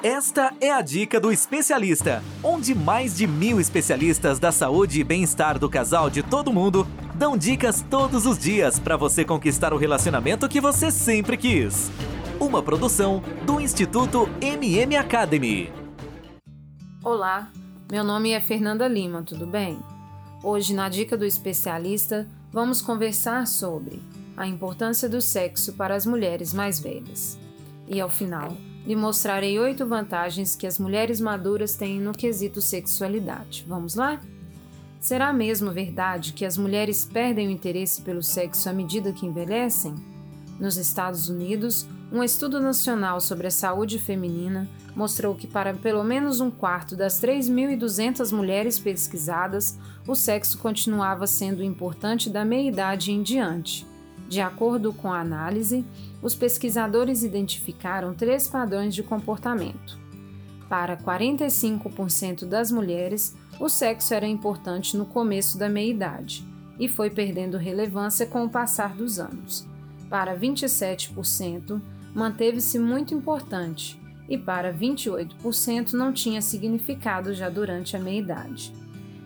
Esta é a dica do especialista, onde mais de mil especialistas da saúde e bem-estar do casal de todo mundo dão dicas todos os dias para você conquistar o relacionamento que você sempre quis. Uma produção do Instituto MM Academy. Olá, meu nome é Fernanda Lima, tudo bem? Hoje, na dica do especialista, vamos conversar sobre a importância do sexo para as mulheres mais velhas. E ao final, lhe mostrarei oito vantagens que as mulheres maduras têm no quesito sexualidade. Vamos lá? Será mesmo verdade que as mulheres perdem o interesse pelo sexo à medida que envelhecem? Nos Estados Unidos, um estudo nacional sobre a saúde feminina mostrou que, para pelo menos um quarto das 3.200 mulheres pesquisadas, o sexo continuava sendo importante da meia-idade em diante. De acordo com a análise, os pesquisadores identificaram três padrões de comportamento. Para 45% das mulheres, o sexo era importante no começo da meia-idade e foi perdendo relevância com o passar dos anos. Para 27%, manteve-se muito importante e para 28% não tinha significado já durante a meia-idade.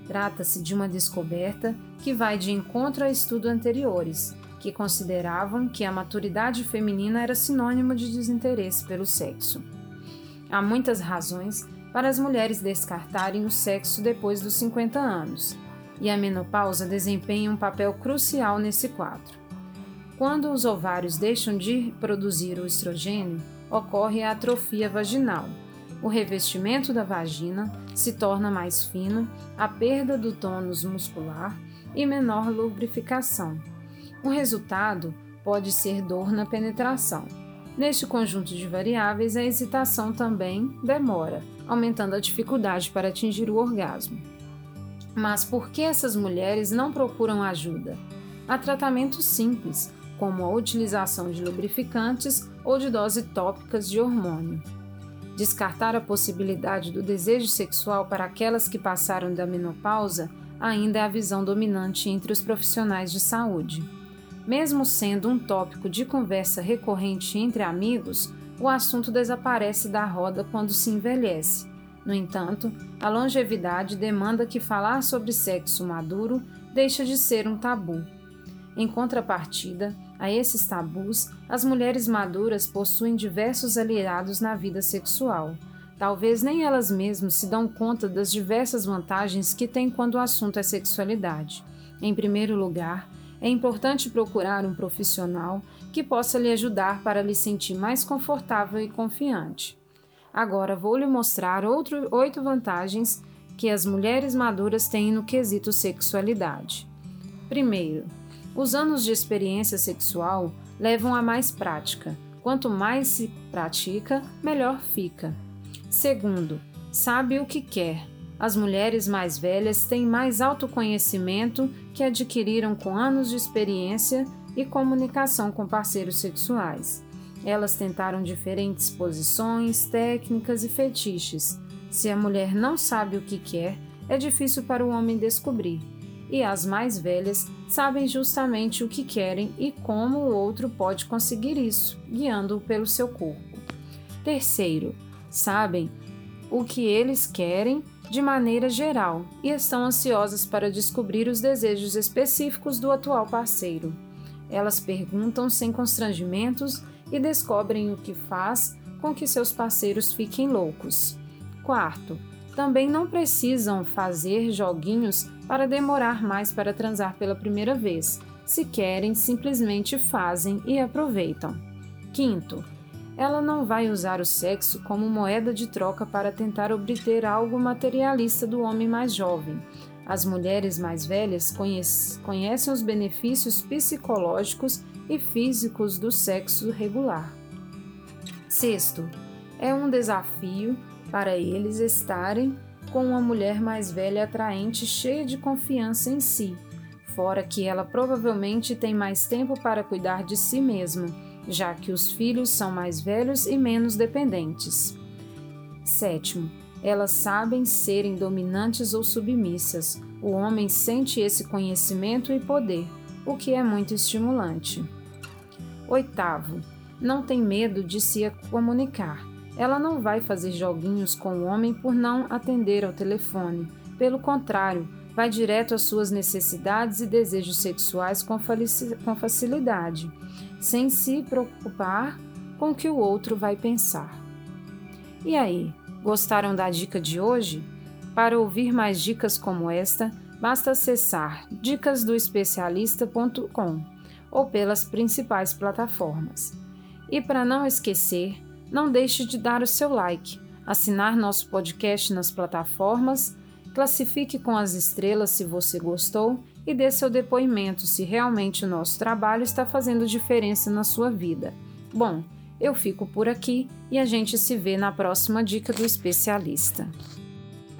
Trata-se de uma descoberta que vai de encontro a estudos anteriores, que consideravam que a maturidade feminina era sinônimo de desinteresse pelo sexo. Há muitas razões para as mulheres descartarem o sexo depois dos 50 anos, e a menopausa desempenha um papel crucial nesse quadro. Quando os ovários deixam de produzir o estrogênio, ocorre a atrofia vaginal. O revestimento da vagina se torna mais fino, a perda do tônus muscular e menor lubrificação, o resultado pode ser dor na penetração. Neste conjunto de variáveis, a excitação também demora, aumentando a dificuldade para atingir o orgasmo. Mas por que essas mulheres não procuram ajuda? Há tratamentos simples, como a utilização de lubrificantes ou de doses tópicas de hormônio. Descartar a possibilidade do desejo sexual para aquelas que passaram da menopausa ainda é a visão dominante entre os profissionais de saúde. Mesmo sendo um tópico de conversa recorrente entre amigos, o assunto desaparece da roda quando se envelhece. No entanto, a longevidade demanda que falar sobre sexo maduro deixa de ser um tabu. Em contrapartida a esses tabus, as mulheres maduras possuem diversos aliados na vida sexual. Talvez nem elas mesmas se dão conta das diversas vantagens que têm quando o assunto é sexualidade. Em primeiro lugar, é importante procurar um profissional que possa lhe ajudar para lhe sentir mais confortável e confiante. Agora vou lhe mostrar outro, oito vantagens que as mulheres maduras têm no quesito sexualidade. Primeiro, os anos de experiência sexual levam a mais prática. Quanto mais se pratica, melhor fica. Segundo, sabe o que quer, as mulheres mais velhas têm mais autoconhecimento que adquiriram com anos de experiência e comunicação com parceiros sexuais. Elas tentaram diferentes posições, técnicas e fetiches. Se a mulher não sabe o que quer, é difícil para o homem descobrir. E as mais velhas sabem justamente o que querem e como o outro pode conseguir isso, guiando-o pelo seu corpo. Terceiro, sabem o que eles querem de maneira geral e estão ansiosas para descobrir os desejos específicos do atual parceiro. Elas perguntam sem constrangimentos e descobrem o que faz com que seus parceiros fiquem loucos. Quarto, também não precisam fazer joguinhos para demorar mais para transar pela primeira vez. Se querem, simplesmente fazem e aproveitam. Quinto, ela não vai usar o sexo como moeda de troca para tentar obter algo materialista do homem mais jovem. As mulheres mais velhas conhecem os benefícios psicológicos e físicos do sexo regular. Sexto, é um desafio para eles estarem com uma mulher mais velha atraente cheia de confiança em si, fora que ela provavelmente tem mais tempo para cuidar de si mesma já que os filhos são mais velhos e menos dependentes. Sétimo, elas sabem serem dominantes ou submissas. O homem sente esse conhecimento e poder, o que é muito estimulante. Oitavo, não tem medo de se comunicar. Ela não vai fazer joguinhos com o homem por não atender ao telefone. Pelo contrário, vai direto às suas necessidades e desejos sexuais com facilidade, sem se preocupar com o que o outro vai pensar. E aí, gostaram da dica de hoje? Para ouvir mais dicas como esta, basta acessar dicasdoespecialista.com ou pelas principais plataformas. E para não esquecer, não deixe de dar o seu like, assinar nosso podcast nas plataformas, classifique com as estrelas se você gostou e dê seu depoimento se realmente o nosso trabalho está fazendo diferença na sua vida. Bom, eu fico por aqui e a gente se vê na próxima dica do especialista.